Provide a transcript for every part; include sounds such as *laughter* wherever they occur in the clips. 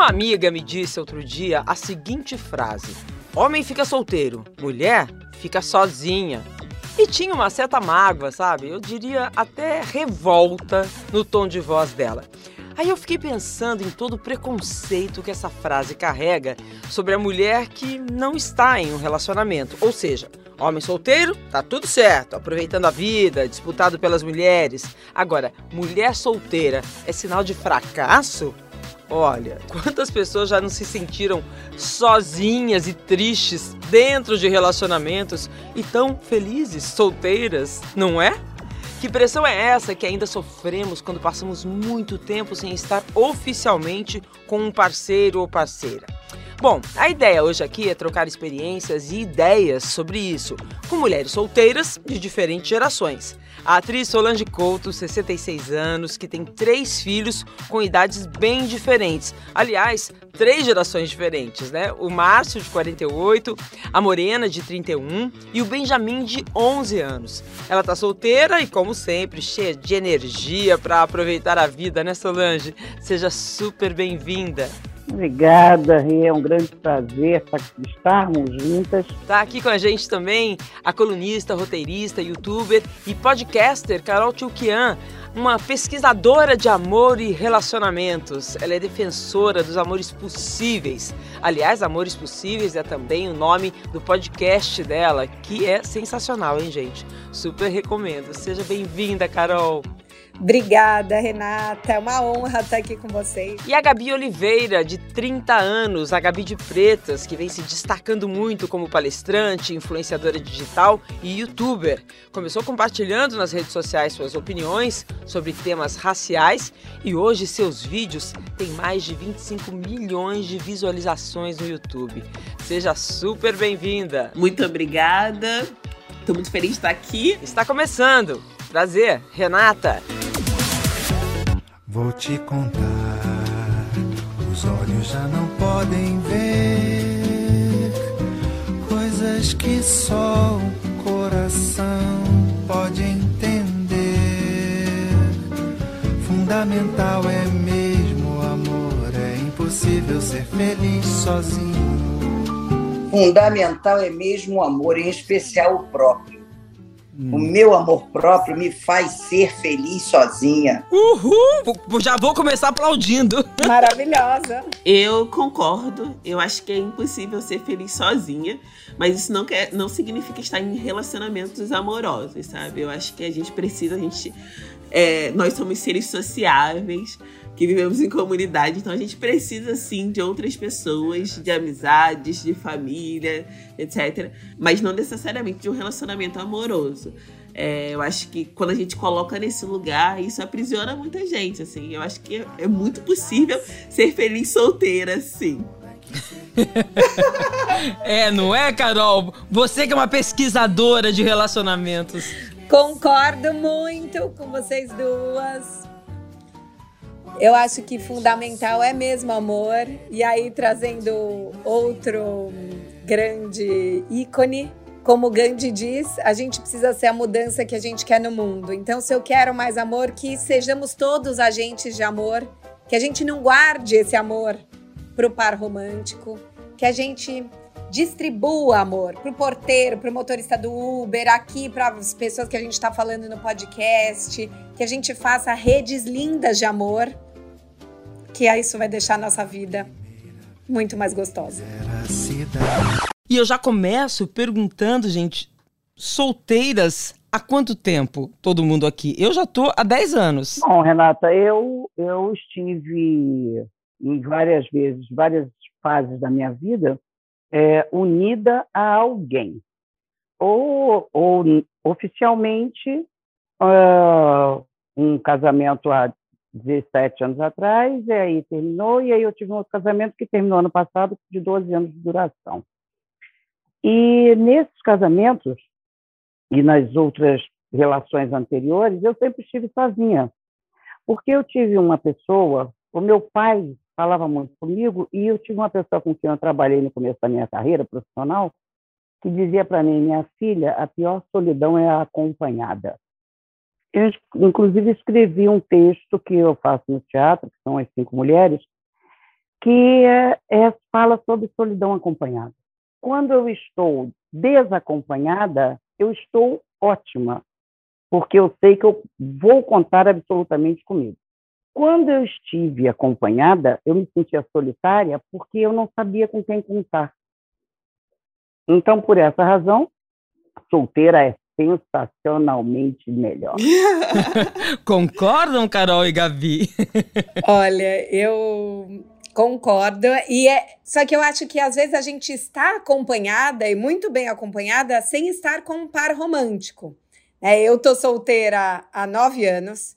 Uma amiga me disse outro dia a seguinte frase: Homem fica solteiro, mulher fica sozinha. E tinha uma certa mágoa, sabe? Eu diria até revolta no tom de voz dela. Aí eu fiquei pensando em todo o preconceito que essa frase carrega sobre a mulher que não está em um relacionamento. Ou seja, homem solteiro, tá tudo certo, aproveitando a vida, disputado pelas mulheres. Agora, mulher solteira é sinal de fracasso? Olha, *laughs* quantas pessoas já não se sentiram sozinhas e tristes dentro de relacionamentos e tão felizes, solteiras, não é? Que pressão é essa que ainda sofremos quando passamos muito tempo sem estar oficialmente com um parceiro ou parceira? Bom, a ideia hoje aqui é trocar experiências e ideias sobre isso com mulheres solteiras de diferentes gerações. A atriz Solange Couto, 66 anos, que tem três filhos com idades bem diferentes. Aliás, três gerações diferentes, né? O Márcio, de 48, a Morena, de 31 e o Benjamin, de 11 anos. Ela tá solteira e, como sempre, cheia de energia para aproveitar a vida, né, Solange? Seja super bem-vinda. Obrigada, Rê. É um grande prazer estarmos juntas. Está aqui com a gente também a colunista, roteirista, youtuber e podcaster Carol Tchoukian, uma pesquisadora de amor e relacionamentos. Ela é defensora dos amores possíveis. Aliás, Amores Possíveis é também o nome do podcast dela, que é sensacional, hein, gente? Super recomendo. Seja bem-vinda, Carol. Obrigada, Renata. É uma honra estar aqui com vocês. E a Gabi Oliveira, de 30 anos, a Gabi de Pretas, que vem se destacando muito como palestrante, influenciadora digital e youtuber. Começou compartilhando nas redes sociais suas opiniões sobre temas raciais e hoje seus vídeos têm mais de 25 milhões de visualizações no YouTube. Seja super bem-vinda. Muito obrigada. Estou muito feliz de estar aqui. Está começando. Prazer, Renata. Vou te contar, os olhos já não podem ver coisas que só o coração pode entender. Fundamental é mesmo o amor, é impossível ser feliz sozinho. Fundamental é mesmo o amor, em especial o próprio. O meu amor próprio me faz ser feliz sozinha. Uhul! Já vou começar aplaudindo. Maravilhosa. Eu concordo. Eu acho que é impossível ser feliz sozinha, mas isso não, quer, não significa estar em relacionamentos amorosos, sabe? Eu acho que a gente precisa, a gente. É, nós somos seres sociáveis que vivemos em comunidade, então a gente precisa sim de outras pessoas, de amizades, de família, etc. Mas não necessariamente de um relacionamento amoroso. É, eu acho que quando a gente coloca nesse lugar, isso aprisiona muita gente, assim. Eu acho que é, é muito possível ser feliz solteira, sim. *laughs* é, não é, Carol? Você que é uma pesquisadora de relacionamentos. Concordo muito com vocês duas. Eu acho que fundamental é mesmo amor. E aí, trazendo outro grande ícone, como Gandhi diz, a gente precisa ser a mudança que a gente quer no mundo. Então, se eu quero mais amor, que sejamos todos agentes de amor, que a gente não guarde esse amor para o par romântico, que a gente distribua amor para o porteiro, para o motorista do Uber, aqui para as pessoas que a gente está falando no podcast, que a gente faça redes lindas de amor, que isso vai deixar a nossa vida muito mais gostosa. E eu já começo perguntando, gente, solteiras há quanto tempo todo mundo aqui? Eu já tô há 10 anos. Bom, Renata, eu, eu estive em várias vezes, várias fases da minha vida, é, unida a alguém. Ou, ou oficialmente, uh, um casamento há 17 anos atrás, e aí terminou, e aí eu tive um outro casamento que terminou ano passado, de 12 anos de duração. E nesses casamentos, e nas outras relações anteriores, eu sempre estive sozinha. Porque eu tive uma pessoa, o meu pai falava muito comigo, e eu tive uma pessoa com quem eu trabalhei no começo da minha carreira profissional, que dizia para mim, minha filha, a pior solidão é a acompanhada. Eu, inclusive, escrevi um texto que eu faço no teatro, que são as cinco mulheres, que é, é, fala sobre solidão acompanhada. Quando eu estou desacompanhada, eu estou ótima, porque eu sei que eu vou contar absolutamente comigo. Quando eu estive acompanhada, eu me sentia solitária porque eu não sabia com quem contar. Então, por essa razão, solteira é sensacionalmente melhor. *laughs* Concordam, Carol e Gabi? *laughs* Olha, eu concordo. E é, só que eu acho que às vezes a gente está acompanhada e muito bem acompanhada sem estar com um par romântico. É, eu tô solteira há nove anos.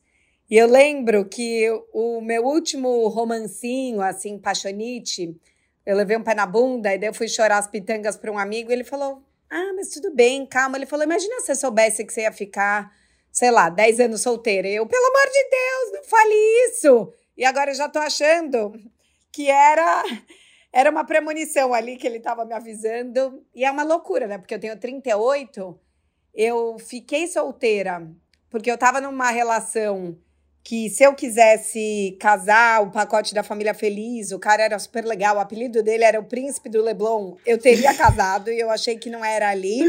E eu lembro que o meu último romancinho, assim, paixonite, eu levei um pé na bunda e daí eu fui chorar as pitangas para um amigo e ele falou: Ah, mas tudo bem, calma. Ele falou: Imagina se você soubesse que você ia ficar, sei lá, 10 anos solteira. Eu, pelo amor de Deus, não fale isso. E agora eu já tô achando que era era uma premonição ali que ele estava me avisando. E é uma loucura, né? Porque eu tenho 38, eu fiquei solteira porque eu estava numa relação que se eu quisesse casar, o pacote da família feliz, o cara era super legal, o apelido dele era o príncipe do Leblon, eu teria *laughs* casado e eu achei que não era ali.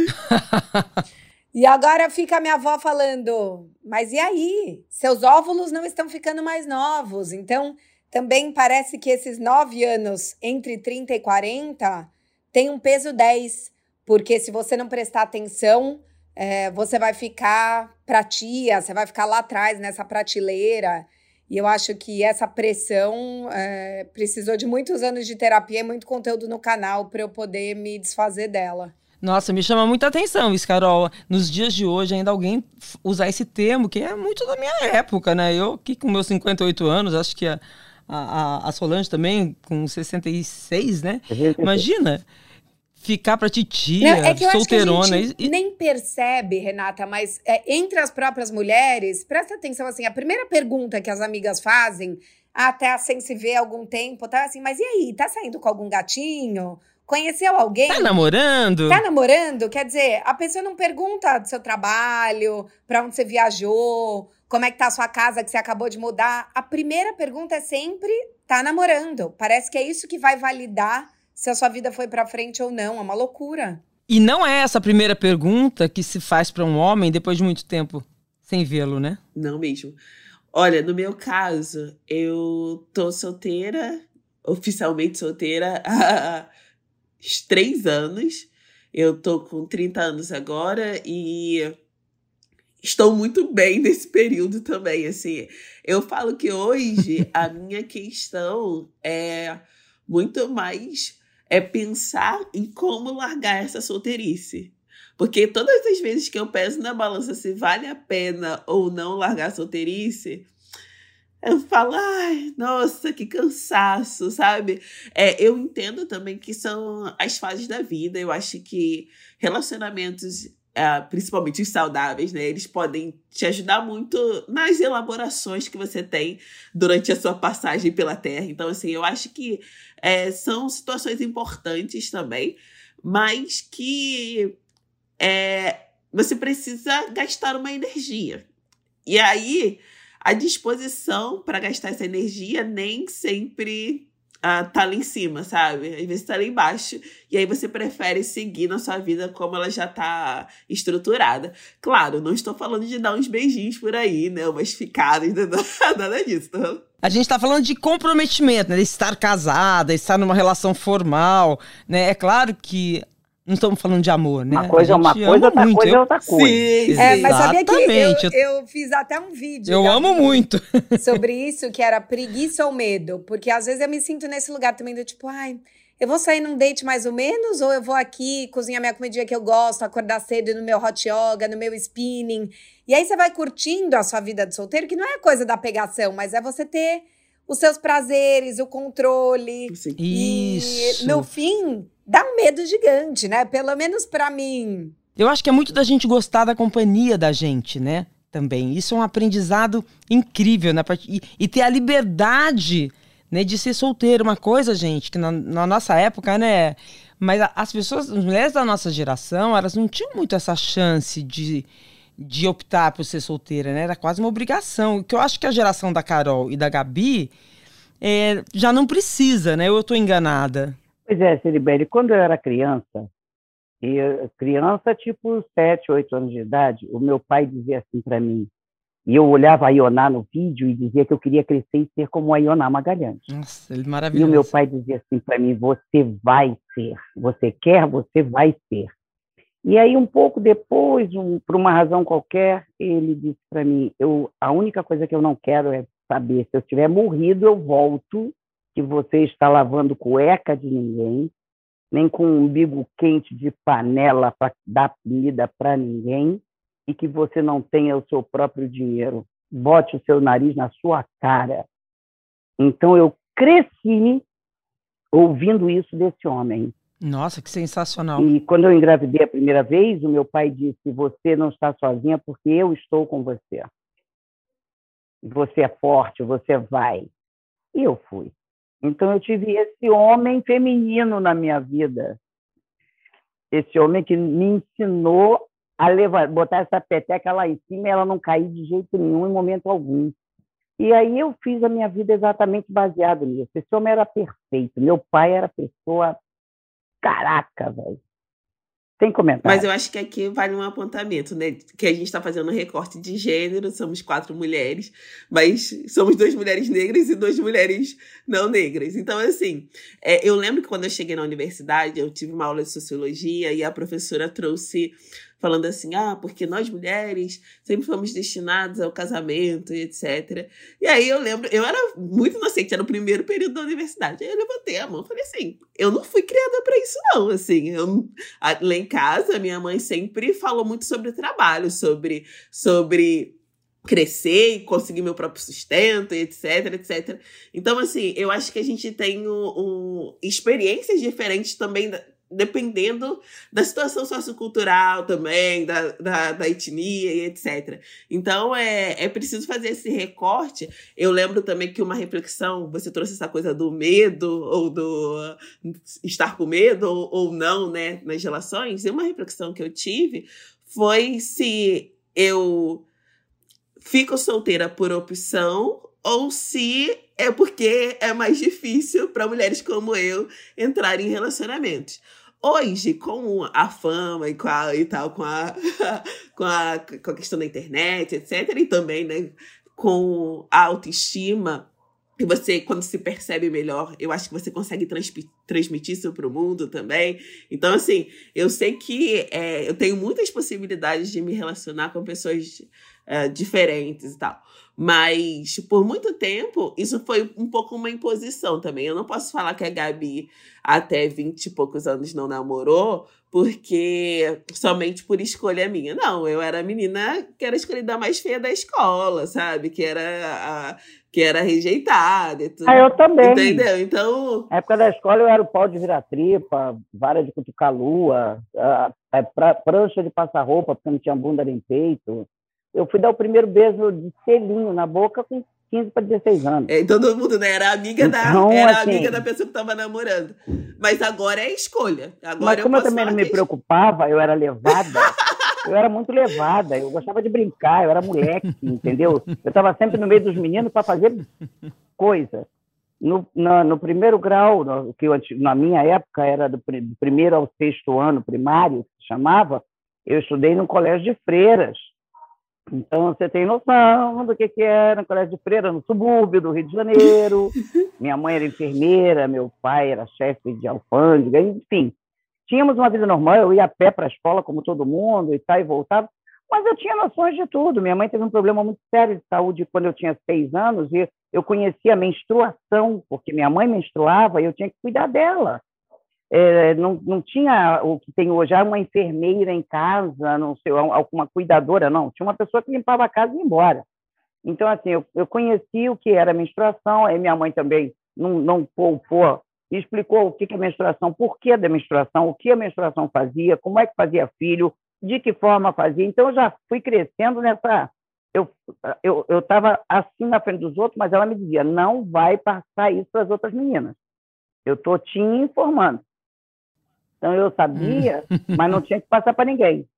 e agora fica a minha avó falando, mas e aí? Seus óvulos não estão ficando mais novos, então também parece que esses nove anos entre 30 e 40 tem um peso 10, porque se você não prestar atenção, é, você vai ficar para tia, você vai ficar lá atrás nessa prateleira. E eu acho que essa pressão é, precisou de muitos anos de terapia e muito conteúdo no canal para eu poder me desfazer dela. Nossa, me chama muita atenção isso, Carol. Nos dias de hoje, ainda alguém usar esse termo, que é muito da minha época, né? Eu, que com meus 58 anos, acho que a, a, a Solange também, com 66, né? *laughs* Imagina ficar pra titia, Não, é que solteirona. Que a gente e... nem percebe, Renata, mas é, entre as próprias mulheres, presta atenção assim, a primeira pergunta que as amigas fazem, até sem se ver algum tempo, tá assim, mas e aí, tá saindo com algum gatinho? Conheceu alguém? Tá namorando? Tá namorando? Quer dizer, a pessoa não pergunta do seu trabalho, para onde você viajou, como é que tá a sua casa que você acabou de mudar. A primeira pergunta é sempre: tá namorando? Parece que é isso que vai validar se a sua vida foi para frente ou não. É uma loucura. E não é essa a primeira pergunta que se faz para um homem depois de muito tempo sem vê-lo, né? Não mesmo. Olha, no meu caso, eu tô solteira, oficialmente solteira, *laughs* há três anos. Eu tô com 30 anos agora e estou muito bem nesse período também, assim. Eu falo que hoje a *laughs* minha questão é muito mais é pensar em como largar essa solteirice. Porque todas as vezes que eu peso na balança se vale a pena ou não largar a solteirice, eu falo, ai, nossa, que cansaço, sabe? É, eu entendo também que são as fases da vida. Eu acho que relacionamentos Uh, principalmente os saudáveis, né? Eles podem te ajudar muito nas elaborações que você tem durante a sua passagem pela Terra. Então, assim, eu acho que é, são situações importantes também, mas que é, você precisa gastar uma energia. E aí, a disposição para gastar essa energia nem sempre uh, tá lá em cima, sabe? Às vezes tá lá embaixo. E aí você prefere seguir na sua vida como ela já tá estruturada. Claro, não estou falando de dar uns beijinhos por aí, né? Umas ficadas, *laughs* nada disso, tá? A gente está falando de comprometimento, né? De estar casada, estar numa relação formal, né? É claro que não estamos falando de amor, né? Uma coisa é uma coisa, outra muito. coisa é outra coisa. Sim, é, mas sabia que eu, eu, fiz até um vídeo. Eu amo muito. *laughs* Sobre isso, que era preguiça ou medo. Porque às vezes eu me sinto nesse lugar também do tipo, ai, eu vou sair num date mais ou menos, ou eu vou aqui cozinhar minha comidinha que eu gosto, acordar cedo no meu hot yoga, no meu spinning. E aí você vai curtindo a sua vida de solteiro, que não é coisa da pegação, mas é você ter os seus prazeres, o controle. Isso. E no fim, dá um medo gigante, né? Pelo menos para mim. Eu acho que é muito da gente gostar da companhia da gente, né? Também. Isso é um aprendizado incrível, né? E, e ter a liberdade né, de ser solteiro. Uma coisa, gente, que na, na nossa época, né? Mas as pessoas, as mulheres da nossa geração, elas não tinham muito essa chance de, de optar por ser solteira, né? Era quase uma obrigação. Que eu acho que a geração da Carol e da Gabi é, já não precisa, né? Eu estou enganada? Pois é, Ciribeli, quando eu era criança, e criança tipo 7, 8 anos de idade, o meu pai dizia assim para mim, e eu olhava a Ioná no vídeo e dizia que eu queria crescer e ser como a Ioná Magalhães. Nossa, ele é maravilhoso. E o meu pai dizia assim para mim: você vai ser. Você quer, você vai ser. E aí, um pouco depois, um, por uma razão qualquer, ele disse para mim: eu, a única coisa que eu não quero é saber se eu tiver morrido, eu volto, que você está lavando cueca de ninguém, nem com um umbigo quente de panela para dar comida para ninguém, e que você não tenha o seu próprio dinheiro. Bote o seu nariz na sua cara. Então eu cresci ouvindo isso desse homem. Nossa, que sensacional. E quando eu engravidei a primeira vez, o meu pai disse: Você não está sozinha porque eu estou com você. Você é forte, você vai. E eu fui. Então eu tive esse homem feminino na minha vida. Esse homem que me ensinou a levar, botar essa peteca lá em cima e ela não cair de jeito nenhum, em momento algum. E aí eu fiz a minha vida exatamente baseado nisso. Esse homem era perfeito. Meu pai era pessoa. Caraca, velho. Sem comentário. Mas eu acho que aqui vale um apontamento, né? Que a gente está fazendo um recorte de gênero, somos quatro mulheres, mas somos duas mulheres negras e duas mulheres não negras. Então, assim, é, eu lembro que quando eu cheguei na universidade, eu tive uma aula de sociologia e a professora trouxe falando assim, ah, porque nós mulheres sempre fomos destinadas ao casamento e etc. E aí eu lembro, eu era muito inocente, era o primeiro período da universidade. Aí eu levantei a mão falei assim, eu não fui criada para isso não, assim, eu, lá em casa minha mãe sempre falou muito sobre trabalho, sobre sobre crescer e conseguir meu próprio sustento, etc, etc. Então, assim, eu acho que a gente tem um, um experiências diferentes também dependendo da situação sociocultural também, da, da, da, etnia e etc. Então, é, é preciso fazer esse recorte. Eu lembro também que uma reflexão, você trouxe essa coisa do medo, ou do estar com medo, ou, ou não, né, nas relações. E uma reflexão que eu tive foi se eu fico solteira por opção ou se é porque é mais difícil para mulheres como eu entrar em relacionamentos. Hoje, com a fama e, com a, e tal, com a, *laughs* com, a, com a questão da internet, etc., e também né, com a autoestima, que você, quando se percebe melhor, eu acho que você consegue transmitir isso para o mundo também. Então, assim, eu sei que é, eu tenho muitas possibilidades de me relacionar com pessoas é, diferentes e tal. Mas por muito tempo, isso foi um pouco uma imposição também. Eu não posso falar que a Gabi, até 20 e poucos anos, não namorou, porque somente por escolha minha. Não, eu era a menina que era escolhida mais feia da escola, sabe? Que era a, que era rejeitada e tudo. Ah, eu também. Entendeu? Então. Na época da escola eu era o pau de vira-tripa, vara de cutucar lua, a, a, prancha de passar roupa, porque não tinha bunda nem peito eu fui dar o primeiro beijo de selinho na boca com 15 para 16 anos. É, todo mundo, né? Era amiga então, da, era assim, amiga da pessoa que estava namorando. Mas agora é escolha. Agora mas como eu, eu também não me preocupava, eu era levada. *laughs* eu era muito levada, eu gostava de brincar, eu era moleque, entendeu? Eu estava sempre no meio dos meninos para fazer coisa. No, no, no, primeiro grau, no, que eu, na minha época era do, do primeiro ao sexto ano primário, que se chamava, eu estudei no colégio de freiras. Então, você tem noção do que, que era no colégio de freira, no subúrbio do Rio de Janeiro. *laughs* Minha mãe era enfermeira, meu pai era chefe de alfândega, enfim. Tínhamos uma vida normal, eu ia a pé para a escola, como todo mundo, e tal, e voltava. Mas eu tinha noções de tudo. Minha mãe teve um problema muito sério de saúde quando eu tinha seis anos, e eu conhecia a menstruação, porque minha mãe menstruava e eu tinha que cuidar dela é, não, não tinha o que tem hoje, uma enfermeira em casa, não sei, alguma cuidadora, não. Tinha uma pessoa que limpava a casa e ia embora. Então, assim, eu, eu conheci o que era menstruação, aí minha mãe também não, não poupou, explicou o que é menstruação, por que da menstruação, o que a menstruação fazia, como é que fazia filho, de que forma fazia. Então, eu já fui crescendo nessa. Eu estava eu, eu assim na frente dos outros, mas ela me dizia: não vai passar isso para as outras meninas. Eu estou te informando. Então eu sabia, *laughs* mas não tinha que passar para ninguém.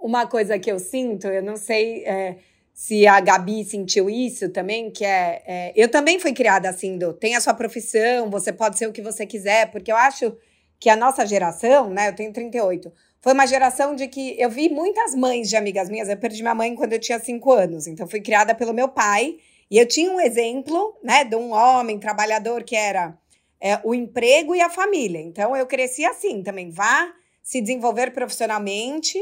Uma coisa que eu sinto, eu não sei é, se a Gabi sentiu isso também, que é, é, Eu também fui criada assim, do tem a sua profissão, você pode ser o que você quiser, porque eu acho que a nossa geração, né? Eu tenho 38, foi uma geração de que eu vi muitas mães de amigas minhas. Eu perdi minha mãe quando eu tinha 5 anos, então fui criada pelo meu pai. E eu tinha um exemplo, né, de um homem trabalhador que era é, o emprego e a família. Então eu cresci assim também. Vá se desenvolver profissionalmente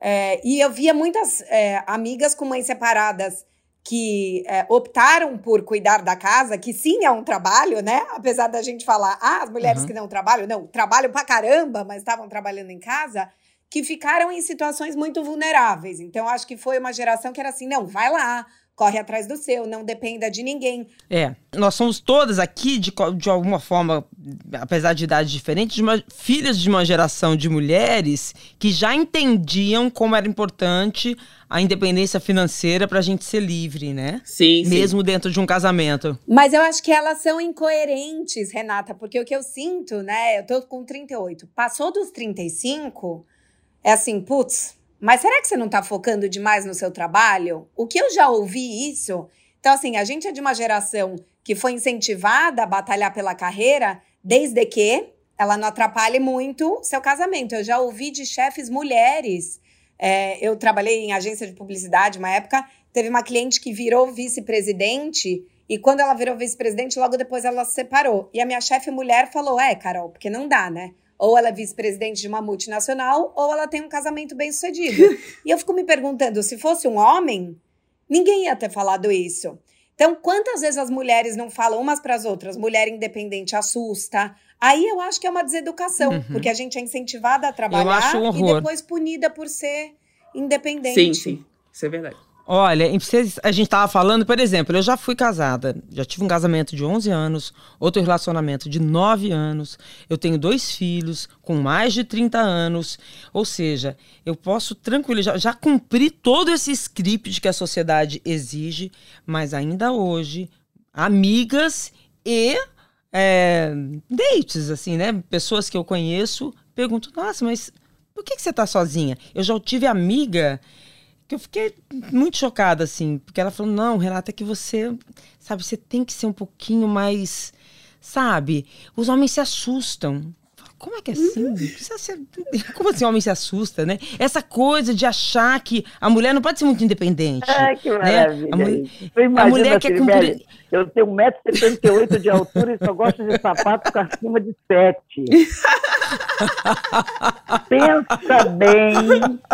é, e eu via muitas é, amigas com mães separadas que é, optaram por cuidar da casa, que sim é um trabalho, né? Apesar da gente falar, ah, as mulheres uhum. que não trabalham, não, trabalham pra caramba, mas estavam trabalhando em casa, que ficaram em situações muito vulneráveis. Então, acho que foi uma geração que era assim, não, vai lá, corre atrás do seu, não dependa de ninguém. É, nós somos todas aqui, de, de alguma forma, apesar de idades diferentes, de uma, filhas de uma geração de mulheres que já entendiam como era importante a independência financeira para a gente ser livre, né? Sim, Mesmo sim. dentro de um casamento. Mas eu acho que elas são incoerentes, Renata, porque o que eu sinto, né? Eu tô com 38. Passou dos 35, é assim, putz, mas será que você não está focando demais no seu trabalho? O que eu já ouvi isso. Então, assim, a gente é de uma geração que foi incentivada a batalhar pela carreira, desde que ela não atrapalhe muito seu casamento. Eu já ouvi de chefes mulheres. É, eu trabalhei em agência de publicidade uma época. Teve uma cliente que virou vice-presidente. E quando ela virou vice-presidente, logo depois ela se separou. E a minha chefe mulher falou: É, Carol, porque não dá, né? Ou ela é vice-presidente de uma multinacional, ou ela tem um casamento bem sucedido. *laughs* e eu fico me perguntando: se fosse um homem, ninguém ia ter falado isso. Então, quantas vezes as mulheres não falam umas para as outras? Mulher independente assusta. Aí eu acho que é uma deseducação, uhum. porque a gente é incentivada a trabalhar um e depois punida por ser independente. Sim, sim. Isso é verdade. Olha, a gente estava falando, por exemplo, eu já fui casada, já tive um casamento de 11 anos, outro relacionamento de 9 anos, eu tenho dois filhos com mais de 30 anos, ou seja, eu posso tranquilo, já, já cumpri todo esse script que a sociedade exige, mas ainda hoje, amigas e é, dates, assim, né? Pessoas que eu conheço perguntam, nossa, mas por que, que você está sozinha? Eu já tive amiga que eu fiquei muito chocada, assim, porque ela falou: não, Renata, é que você, sabe, você tem que ser um pouquinho mais, sabe? Os homens se assustam. Como é que é assim? *laughs* Como assim o homem se assusta, né? Essa coisa de achar que a mulher não pode ser muito independente. Ai, que maravilha. Né? A, mulher, a mulher quer cumprir. Eu tenho 1,78m de altura e só gosto de sapato com acima de 7. *laughs* Pensa bem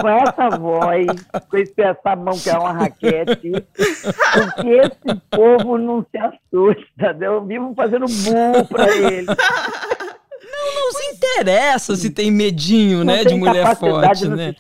com essa voz, com esse, essa mão que é uma raquete, porque esse povo não se assusta. Eu vivo fazendo burro para eles. Não, se interessa se tem medinho, não né, tem de mulher forte, né?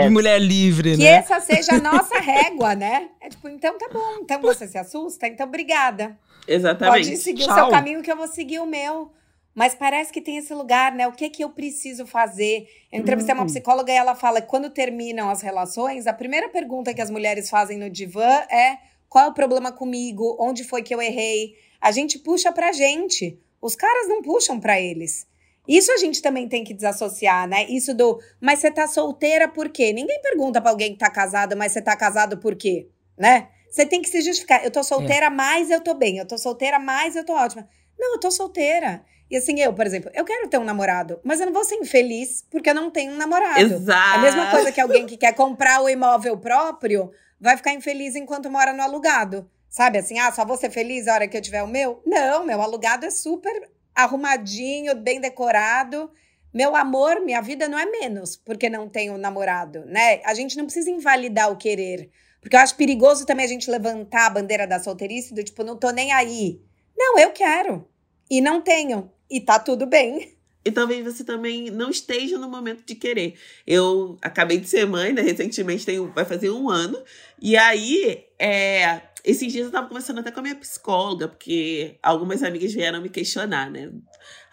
De mulher livre, que né? Que essa seja a nossa *laughs* régua, né? É tipo, então tá bom, então você se assusta, então obrigada. Exatamente. Pode seguir Tchau. o seu caminho que eu vou seguir o meu. Mas parece que tem esse lugar, né? O que é que eu preciso fazer? Eu entrevistei uma hum. psicóloga e ela fala que quando terminam as relações, a primeira pergunta que as mulheres fazem no divã é: qual é o problema comigo? Onde foi que eu errei? A gente puxa pra gente. Os caras não puxam para eles. Isso a gente também tem que desassociar, né? Isso do, mas você tá solteira por quê? Ninguém pergunta para alguém que tá casado, mas você tá casado por quê? Né? Você tem que se justificar. Eu tô solteira, é. mas eu tô bem. Eu tô solteira, mas eu tô ótima. Não, eu tô solteira. E assim, eu, por exemplo, eu quero ter um namorado, mas eu não vou ser infeliz porque eu não tenho um namorado. Exato. É a mesma coisa que alguém que quer comprar o imóvel próprio vai ficar infeliz enquanto mora no alugado. Sabe assim, ah, só vou ser feliz a hora que eu tiver o meu? Não, meu alugado é super arrumadinho, bem decorado. Meu amor, minha vida não é menos porque não tenho namorado, né? A gente não precisa invalidar o querer. Porque eu acho perigoso também a gente levantar a bandeira da solteirice do tipo, não tô nem aí. Não, eu quero. E não tenho. E tá tudo bem. E talvez você também não esteja no momento de querer. Eu acabei de ser mãe, né? Recentemente tem, vai fazer um ano. E aí, é, esses dias eu tava conversando até com a minha psicóloga, porque algumas amigas vieram me questionar, né?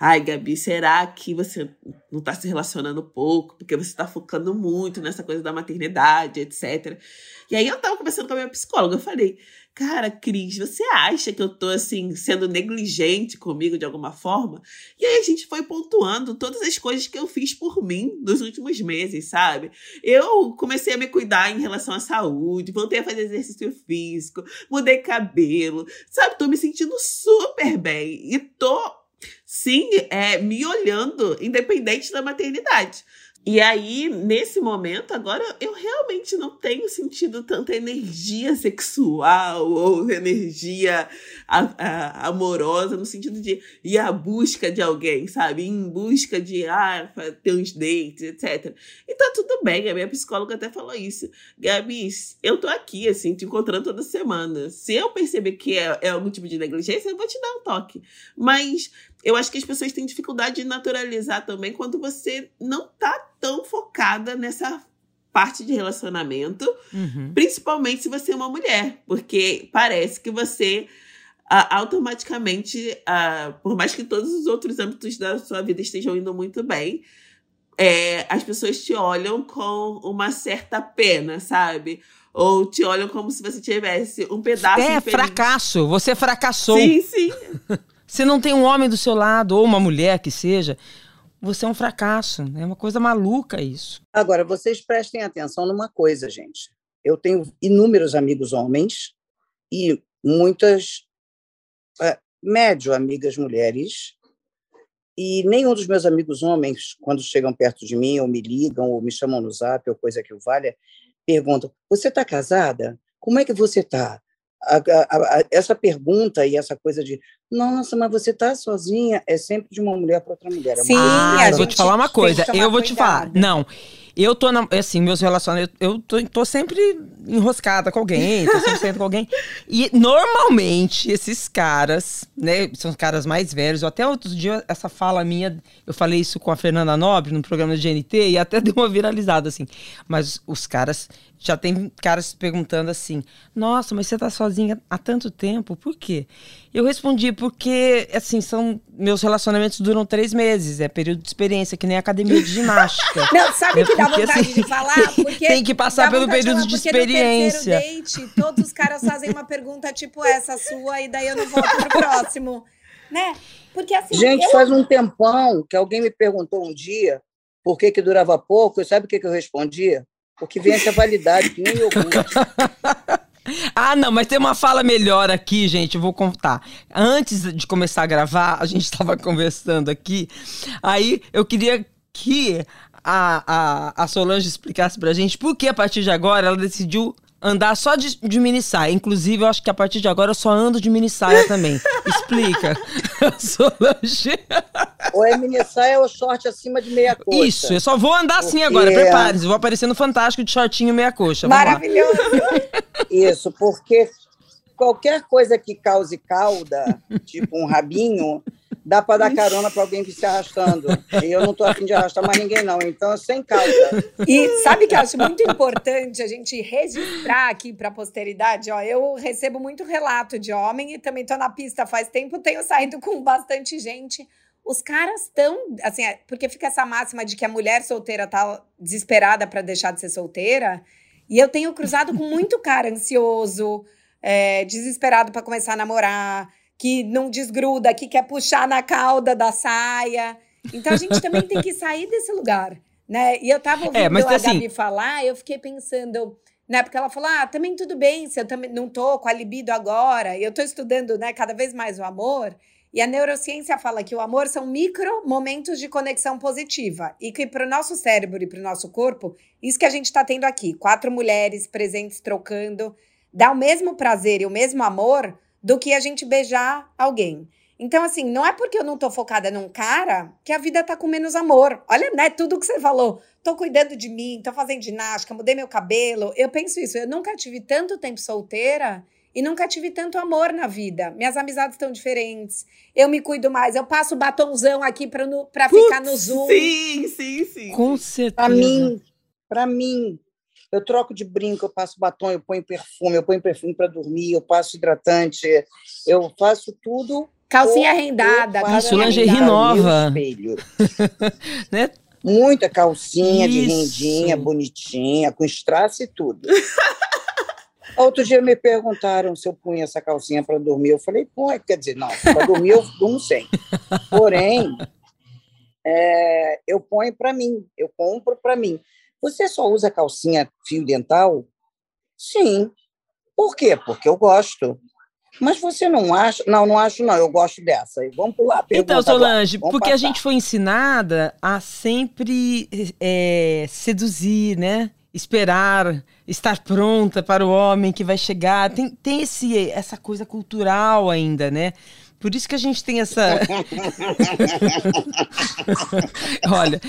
Ai, Gabi, será que você não está se relacionando pouco? Porque você está focando muito nessa coisa da maternidade, etc. E aí eu tava conversando com a minha psicóloga, eu falei, cara, Cris, você acha que eu tô assim sendo negligente comigo de alguma forma? E aí a gente foi pontuando todas as coisas que eu fiz por mim nos últimos meses, sabe? Eu comecei a me cuidar em relação à saúde, voltei a fazer exercício físico, mudei cabelo, sabe? Tô me sentindo super bem e tô sim, é, me olhando independente da maternidade. E aí, nesse momento, agora eu realmente não tenho sentido tanta energia sexual ou energia a, a, amorosa, no sentido de ir à busca de alguém, sabe? Ir em busca de ah, ter uns dates, etc. E tá tudo bem, a minha psicóloga até falou isso. Gabi, eu tô aqui, assim, te encontrando toda semana. Se eu perceber que é, é algum tipo de negligência, eu vou te dar um toque. Mas eu acho que as pessoas têm dificuldade de naturalizar também quando você não tá tão focada nessa parte de relacionamento, uhum. principalmente se você é uma mulher, porque parece que você uh, automaticamente, uh, por mais que todos os outros âmbitos da sua vida estejam indo muito bem, é, as pessoas te olham com uma certa pena, sabe? Ou te olham como se você tivesse um pedaço. É, fracasso. Você fracassou. Sim, sim. *laughs* Você não tem um homem do seu lado, ou uma mulher que seja, você é um fracasso. É uma coisa maluca isso. Agora, vocês prestem atenção numa coisa, gente. Eu tenho inúmeros amigos homens e muitas é, médio amigas mulheres. E nenhum dos meus amigos homens, quando chegam perto de mim, ou me ligam, ou me chamam no zap, ou coisa que o valha, perguntam: Você está casada? Como é que você está? A, a, a, essa pergunta e essa coisa de nossa, mas você tá sozinha é sempre de uma mulher para outra mulher. É Sim, ah, eu vou te falar uma coisa. Eu vou cuidado. te falar. Não. Eu tô, na, assim, meus relacionamentos, eu tô, tô sempre enroscada com alguém, tô sempre saindo com alguém. E normalmente esses caras, né, são os caras mais velhos. Até outros dias, essa fala minha, eu falei isso com a Fernanda Nobre no programa do GNT e até *laughs* deu uma viralizada, assim. Mas os caras, já tem caras perguntando assim: nossa, mas você tá sozinha há tanto tempo, por quê? Eu respondi porque, assim, são meus relacionamentos duram três meses, é período de experiência, que nem academia de ginástica. *laughs* Não, sabe é que dá vontade assim, de falar? *laughs* Porque tem que passar pelo período de, de experiência. No date, todos os caras fazem uma pergunta tipo essa sua, e daí eu não volto pro próximo. Né? Porque assim. Gente, eu... faz um tempão que alguém me perguntou um dia por que, que durava pouco, e sabe o que, que eu respondia? Porque vence a validade, que nem iogurte. *laughs* Ah, não, mas tem uma fala melhor aqui, gente, eu vou contar. Antes de começar a gravar, a gente estava *laughs* conversando aqui, aí eu queria que a, a, a Solange explicasse pra gente por que a partir de agora ela decidiu andar só de, de mini saia. Inclusive, eu acho que a partir de agora eu só ando de mini saia *laughs* também. Explica, *laughs* Solange. Ou é mini saia ou short acima de meia coxa. Isso, eu só vou andar assim porque... agora, prepare-se. Vou aparecer no Fantástico de shortinho meia coxa. Maravilhoso. Isso, porque qualquer coisa que cause cauda, *laughs* tipo um rabinho, dá para dar carona para alguém que se arrastando. E eu não estou afim de arrastar mais ninguém, não. Então, sem causa. E sabe que eu acho muito importante a gente registrar aqui para a posteridade? Ó, eu recebo muito relato de homem e também estou na pista faz tempo, tenho saído com bastante gente. Os caras estão, assim, é, porque fica essa máxima de que a mulher solteira tá desesperada para deixar de ser solteira. E eu tenho cruzado com muito cara ansioso, é, desesperado para começar a namorar que não desgruda, que quer puxar na cauda da saia. Então a gente também tem que *laughs* sair desse lugar, né? E eu tava ouvindo é, mas, a assim... Gabi falar, eu fiquei pensando, né? Porque ela falou: "Ah, também tudo bem, se eu também não tô com a libido agora, eu tô estudando, né, cada vez mais o amor". E a neurociência fala que o amor são micro momentos de conexão positiva e que para o nosso cérebro e para o nosso corpo, isso que a gente está tendo aqui, quatro mulheres presentes trocando, dá o mesmo prazer e o mesmo amor do que a gente beijar alguém. Então, assim, não é porque eu não tô focada num cara que a vida tá com menos amor. Olha, né, tudo que você falou. Tô cuidando de mim, tô fazendo ginástica, mudei meu cabelo. Eu penso isso, eu nunca tive tanto tempo solteira e nunca tive tanto amor na vida. Minhas amizades estão diferentes. Eu me cuido mais. Eu passo batonzão aqui pra, no, pra ficar no Zoom. Sim, sim, sim. Com certeza. Pra mim, pra mim, eu troco de brinco, eu passo batom, eu ponho perfume, eu ponho perfume para dormir, eu passo hidratante, eu faço tudo Calcinha rendada. Isso, lingerie nova. né? Muita calcinha Isso. de rendinha, bonitinha, com strass e tudo. *laughs* Outro dia me perguntaram se eu punha essa calcinha para dormir. Eu falei, põe. Quer dizer, não, para dormir eu *laughs* durmo sem. Porém, é, eu ponho para mim, eu compro para mim. Você só usa calcinha fio dental? Sim. Por quê? Porque eu gosto. Mas você não acha? Não, não acho, não. Eu gosto dessa. Vamos pular. Então, Solange, porque passar. a gente foi ensinada a sempre é, seduzir, né? Esperar, estar pronta para o homem que vai chegar. Tem, tem esse, essa coisa cultural ainda, né? Por isso que a gente tem essa. *laughs* Olha,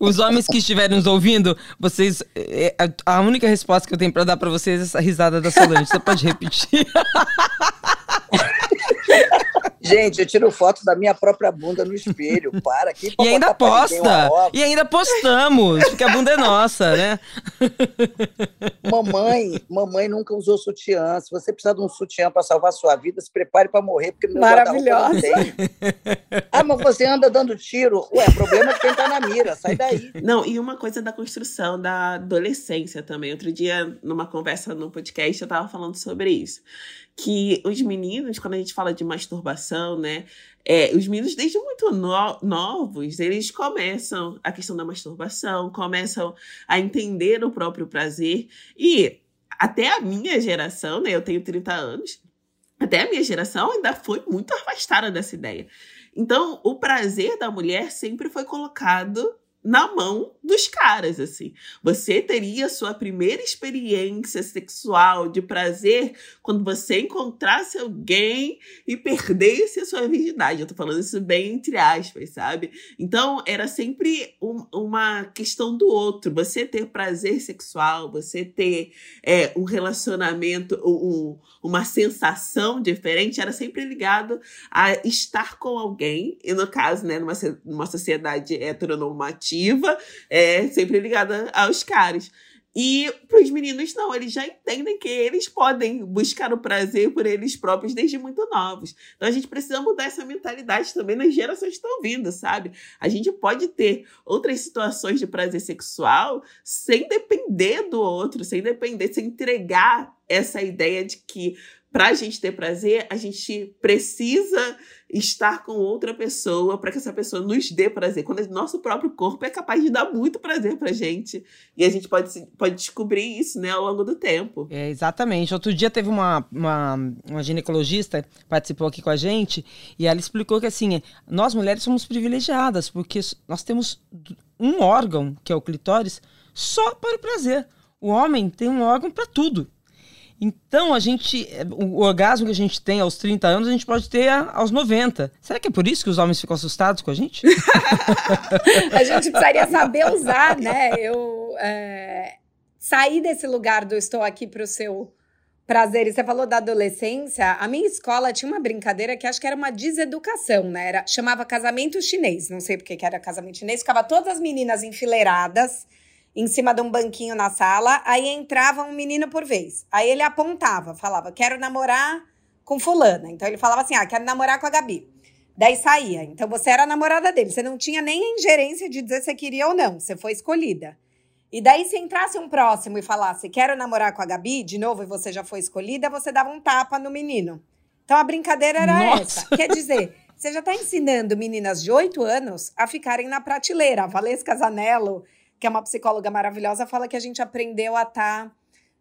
os homens que estiverem nos ouvindo, vocês. É, a única resposta que eu tenho para dar para vocês é essa risada da Solange. Você pode repetir? *laughs* Gente, eu tiro foto da minha própria bunda no espelho. Para aqui. E ainda posta. E ainda postamos, porque a bunda é nossa, né? *laughs* Mamãe, mamãe nunca usou sutiã. Se você precisar de um sutiã para salvar a sua vida, se prepare para morrer, porque no Maravilhosa. Ah, mas você anda dando tiro. Ué, problema é quem tá na mira, sai daí. Não, e uma coisa da construção da adolescência também. Outro dia, numa conversa no podcast, eu tava falando sobre isso que os meninos, quando a gente fala de masturbação, né? É, os meninos, desde muito no novos, eles começam a questão da masturbação, começam a entender o próprio prazer. E até a minha geração, né? Eu tenho 30 anos, até a minha geração ainda foi muito afastada dessa ideia. Então, o prazer da mulher sempre foi colocado na mão dos caras, assim. Você teria sua primeira experiência sexual de prazer quando você encontrasse alguém e perdesse a sua virgindade. Eu tô falando isso bem entre aspas, sabe? Então, era sempre um, uma questão do outro. Você ter prazer sexual, você ter é, um relacionamento, um, uma sensação diferente, era sempre ligado a estar com alguém. E no caso, né, numa, numa sociedade heteronormativa, é sempre ligada aos caras. E para os meninos, não, eles já entendem que eles podem buscar o prazer por eles próprios desde muito novos. Então a gente precisa mudar essa mentalidade também nas gerações que estão vindo, sabe? A gente pode ter outras situações de prazer sexual sem depender do outro, sem depender, sem entregar essa ideia de que para a gente ter prazer, a gente precisa estar com outra pessoa para que essa pessoa nos dê prazer. Quando o nosso próprio corpo é capaz de dar muito prazer para gente. E a gente pode, pode descobrir isso né, ao longo do tempo. É, exatamente. Outro dia teve uma, uma, uma ginecologista participou aqui com a gente e ela explicou que assim, nós mulheres somos privilegiadas porque nós temos um órgão, que é o clitóris, só para o prazer. O homem tem um órgão para tudo. Então, a gente. O orgasmo que a gente tem aos 30 anos, a gente pode ter aos 90. Será que é por isso que os homens ficam assustados com a gente? *laughs* a gente precisaria saber usar, né? Eu é, sair desse lugar do estou aqui para o seu prazer. E você falou da adolescência. A minha escola tinha uma brincadeira que acho que era uma deseducação, né? Era, chamava casamento chinês. Não sei porque que era casamento chinês. Ficava todas as meninas enfileiradas em cima de um banquinho na sala, aí entrava um menino por vez. Aí ele apontava, falava: "Quero namorar com fulana". Então ele falava assim: "Ah, quero namorar com a Gabi". Daí saía. Então você era a namorada dele, você não tinha nem a ingerência de dizer se queria ou não, você foi escolhida. E daí se entrasse um próximo e falasse: "Quero namorar com a Gabi", de novo e você já foi escolhida, você dava um tapa no menino. Então a brincadeira era Nossa. essa. Quer dizer, você já está ensinando meninas de 8 anos a ficarem na prateleira. A Valesca Zanello que é uma psicóloga maravilhosa, fala que a gente aprendeu a estar tá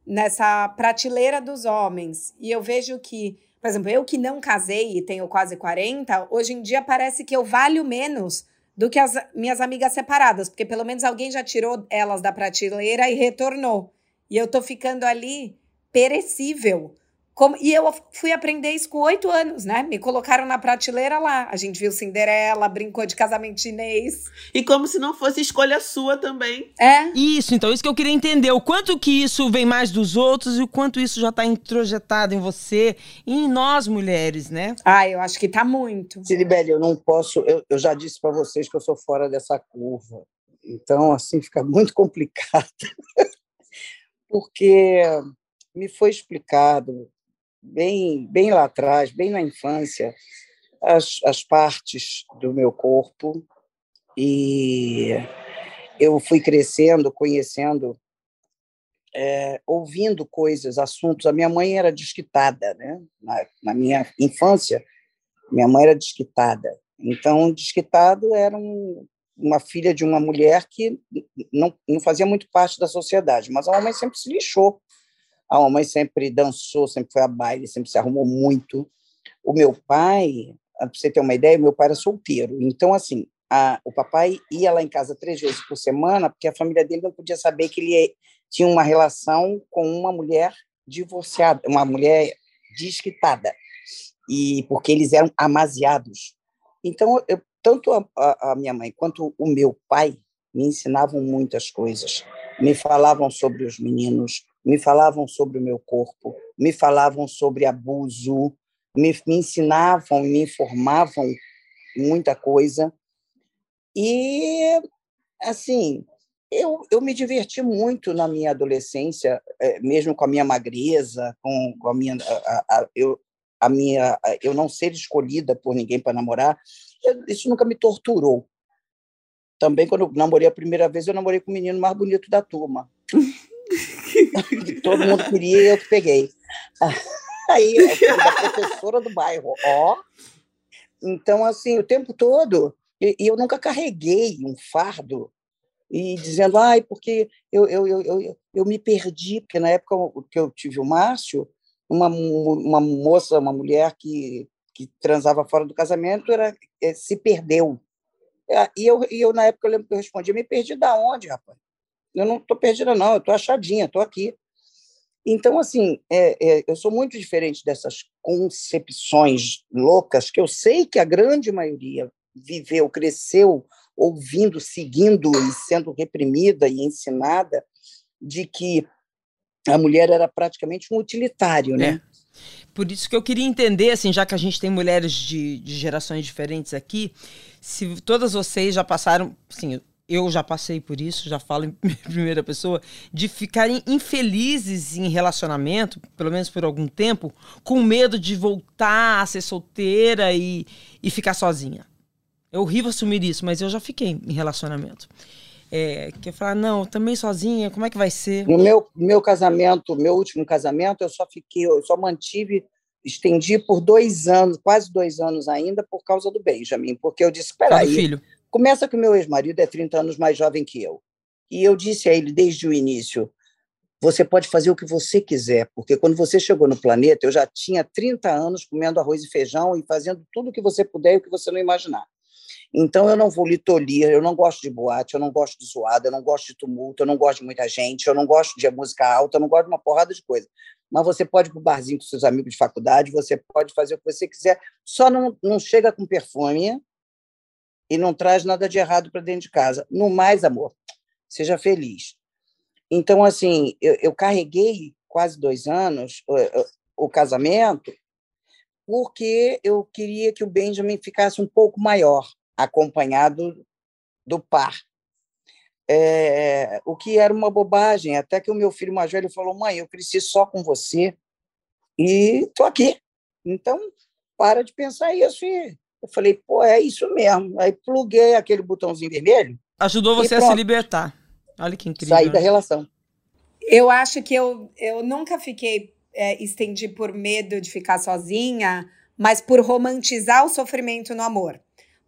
nessa prateleira dos homens. E eu vejo que, por exemplo, eu que não casei e tenho quase 40, hoje em dia parece que eu valho menos do que as minhas amigas separadas, porque pelo menos alguém já tirou elas da prateleira e retornou. E eu tô ficando ali perecível. Como, e eu fui aprender isso com oito anos, né? Me colocaram na prateleira lá. A gente viu Cinderela, brincou de casamento chinês. E como se não fosse escolha sua também. É. Isso, então, isso que eu queria entender. O quanto que isso vem mais dos outros e o quanto isso já está introjetado em você e em nós mulheres, né? Ah, eu acho que tá muito. Siribeli, eu não posso. Eu, eu já disse para vocês que eu sou fora dessa curva. Então, assim, fica muito *laughs* complicado. Porque me foi explicado bem, bem lá atrás, bem na infância, as, as partes do meu corpo e eu fui crescendo, conhecendo, é, ouvindo coisas, assuntos. A minha mãe era desquitada, né? Na, na, minha infância, minha mãe era desquitada. Então, desquitado era um, uma filha de uma mulher que não, não fazia muito parte da sociedade, mas a mamãe sempre se lixou. A mamãe sempre dançou, sempre foi a baile, sempre se arrumou muito. O meu pai, para você ter uma ideia, meu pai era solteiro. Então, assim, a, o papai ia lá em casa três vezes por semana, porque a família dele não podia saber que ele tinha uma relação com uma mulher divorciada, uma mulher desquitada, e porque eles eram amaziados. Então, eu, tanto a, a minha mãe quanto o meu pai me ensinavam muitas coisas. Me falavam sobre os meninos, me falavam sobre o meu corpo, me falavam sobre abuso, me, me ensinavam me informavam muita coisa. E, assim, eu, eu me diverti muito na minha adolescência, é, mesmo com a minha magreza, com, com a minha. A, a, eu, a minha eu não ser escolhida por ninguém para namorar, isso nunca me torturou. Também, quando eu namorei a primeira vez, eu namorei com o menino mais bonito da turma. Todo mundo queria e eu que peguei. *laughs* Aí, a professora do bairro, ó. Então, assim, o tempo todo, e, eu nunca carreguei um fardo e dizendo, ai, porque eu, eu, eu, eu, eu me perdi, porque na época que eu tive o Márcio, uma, uma moça, uma mulher que, que transava fora do casamento, era, eh, se perdeu. E eu, e eu, na época, eu lembro que eu respondi, me perdi da onde, rapaz? Eu não estou perdida, não, eu estou achadinha, estou aqui. Então, assim, é, é, eu sou muito diferente dessas concepções loucas que eu sei que a grande maioria viveu, cresceu ouvindo, seguindo e sendo reprimida e ensinada de que a mulher era praticamente um utilitário, né? É. Por isso que eu queria entender, assim, já que a gente tem mulheres de, de gerações diferentes aqui, se todas vocês já passaram, assim, eu já passei por isso, já falo em *laughs* primeira pessoa, de ficarem infelizes em relacionamento, pelo menos por algum tempo, com medo de voltar a ser solteira e, e ficar sozinha. É horrível assumir isso, mas eu já fiquei em relacionamento. É, que eu falar, não, também sozinha, como é que vai ser? No meu, meu casamento, meu último casamento, eu só fiquei, eu só mantive, estendi por dois anos, quase dois anos ainda, por causa do Benjamin, porque eu disse, peraí, filho Começa que o meu ex-marido é 30 anos mais jovem que eu. E eu disse a ele desde o início: você pode fazer o que você quiser, porque quando você chegou no planeta, eu já tinha 30 anos comendo arroz e feijão e fazendo tudo o que você puder e o que você não imaginar. Então eu não vou lhe tolir, eu não gosto de boate, eu não gosto de zoada, eu não gosto de tumulto, eu não gosto de muita gente, eu não gosto de música alta, eu não gosto de uma porrada de coisa. Mas você pode ir para o barzinho com seus amigos de faculdade, você pode fazer o que você quiser, só não, não chega com perfume, e não traz nada de errado para dentro de casa. No mais, amor, seja feliz. Então, assim, eu, eu carreguei quase dois anos o, o, casamento porque eu queria que o Benjamin ficasse um pouco maior, acompanhado do par. É, o que era uma bobagem, até que o meu filho mais velho falou: mãe, eu cresci só com você e estou aqui. Então, para de pensar isso e eu falei, pô, é isso mesmo. Aí pluguei aquele botãozinho vermelho. Ajudou você a se libertar. Olha que incrível. Sair da relação. Eu acho que eu, eu nunca fiquei, é, estendi por medo de ficar sozinha, mas por romantizar o sofrimento no amor.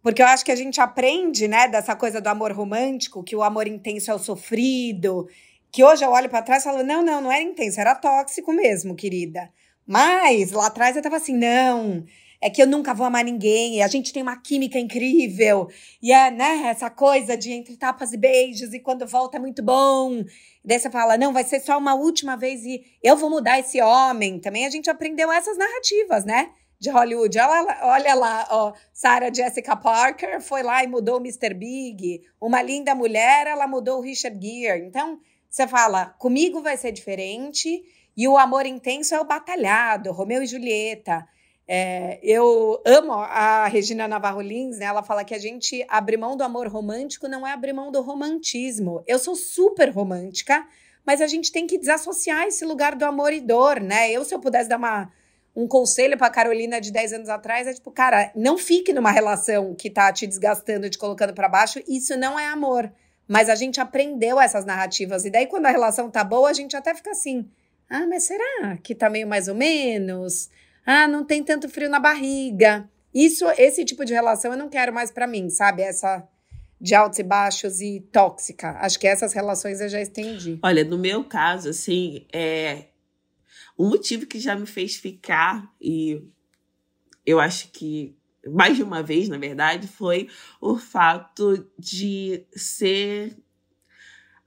Porque eu acho que a gente aprende, né, dessa coisa do amor romântico, que o amor intenso é o sofrido, que hoje eu olho para trás e falo, não, não, não era intenso, era tóxico mesmo, querida. Mas lá atrás eu tava assim, não, é que eu nunca vou amar ninguém, a gente tem uma química incrível, e é, né, essa coisa de entre tapas e beijos, e quando volta é muito bom. Daí você fala, não, vai ser só uma última vez e eu vou mudar esse homem. Também a gente aprendeu essas narrativas, né? De Hollywood. Olha, olha lá, ó, Sarah Jessica Parker foi lá e mudou o Mr. Big. Uma linda mulher, ela mudou o Richard Gere. Então, você fala, comigo vai ser diferente, e o amor intenso é o batalhado, Romeu e Julieta. É, eu amo a Regina Navarro Lins, né? Ela fala que a gente abrir mão do amor romântico não é abrir mão do romantismo. Eu sou super romântica, mas a gente tem que desassociar esse lugar do amor e dor, né? Eu, se eu pudesse dar uma, um conselho para Carolina de 10 anos atrás é tipo, cara, não fique numa relação que tá te desgastando, te colocando para baixo, isso não é amor. Mas a gente aprendeu essas narrativas e daí quando a relação tá boa, a gente até fica assim: "Ah, mas será que tá meio mais ou menos? Ah, não tem tanto frio na barriga". Isso, esse tipo de relação eu não quero mais para mim, sabe? Essa de altos e baixos e tóxica. Acho que essas relações eu já estendi. Olha, no meu caso, assim, é um motivo que já me fez ficar e eu acho que mais de uma vez, na verdade, foi o fato de ser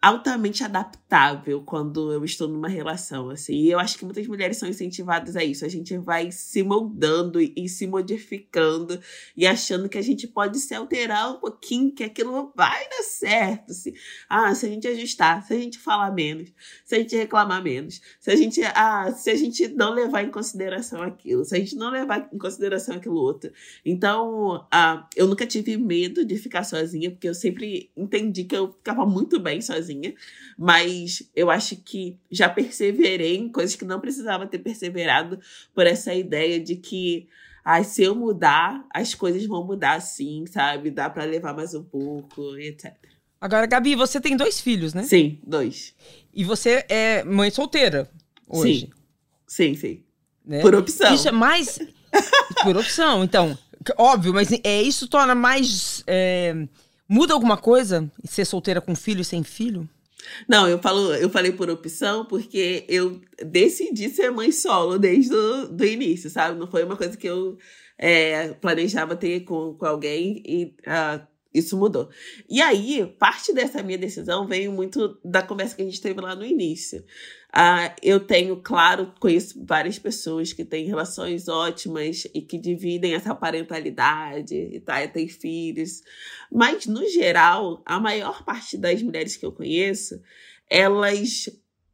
altamente adaptável quando eu estou numa relação, assim. E eu acho que muitas mulheres são incentivadas a isso. A gente vai se moldando e, se modificando e achando que a gente pode se alterar um pouquinho, que aquilo vai dar certo. Se, ah, se a gente ajustar, se a gente falar menos, se a gente reclamar menos, se a gente, ah, se a gente não levar em consideração aquilo, se a gente não levar em consideração aquilo outro. Então, ah, eu nunca tive medo de ficar sozinha, porque eu sempre entendi que eu ficava muito bem sozinha sozinha, mas eu acho que já perseverei em coisas que não precisava ter perseverado por essa ideia de que ah, se eu mudar, as coisas vão mudar sim, sabe? Dá para levar mais um pouco, etc. Agora, Gabi, você tem dois filhos, né? Sim, dois. E você é mãe solteira hoje? Sim, sim, sim. Né? Por opção. Isso é mais. *laughs* por opção, então. Óbvio, mas é, isso torna mais. É Muda alguma coisa ser solteira com filho e sem filho? Não, eu falo, eu falei por opção porque eu decidi ser mãe solo desde o início, sabe? Não foi uma coisa que eu é, planejava ter com, com alguém e uh, isso mudou. E aí, parte dessa minha decisão veio muito da conversa que a gente teve lá no início. Uh, eu tenho, claro, conheço várias pessoas que têm relações ótimas e que dividem essa parentalidade e tá, têm filhos. Mas, no geral, a maior parte das mulheres que eu conheço, elas